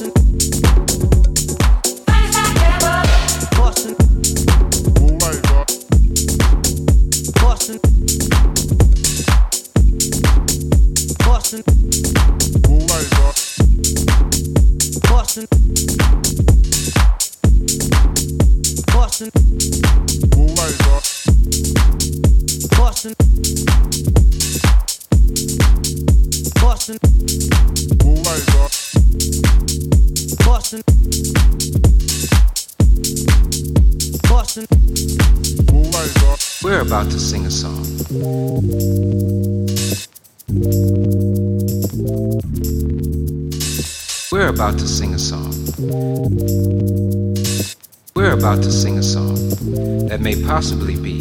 Música about to sing a song. We're about to sing a song that may possibly be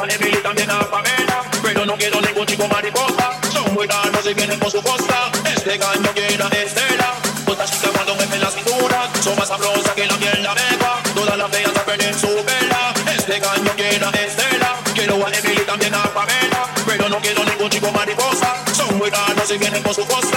a débil también a Pamela. Pero no quiero ningún chico mariposa. Son muy raros y vienen con su costa. Este gallo llena estela. Otras chicas cuando mueven la cintura. Son más sabrosas que la miel la beba. Todas las feas a perder su vela. Este gallo llena estela. Quiero a débil también a Pamela. Pero no quiero ningún chico mariposa. Son muy raros y vienen con su costa.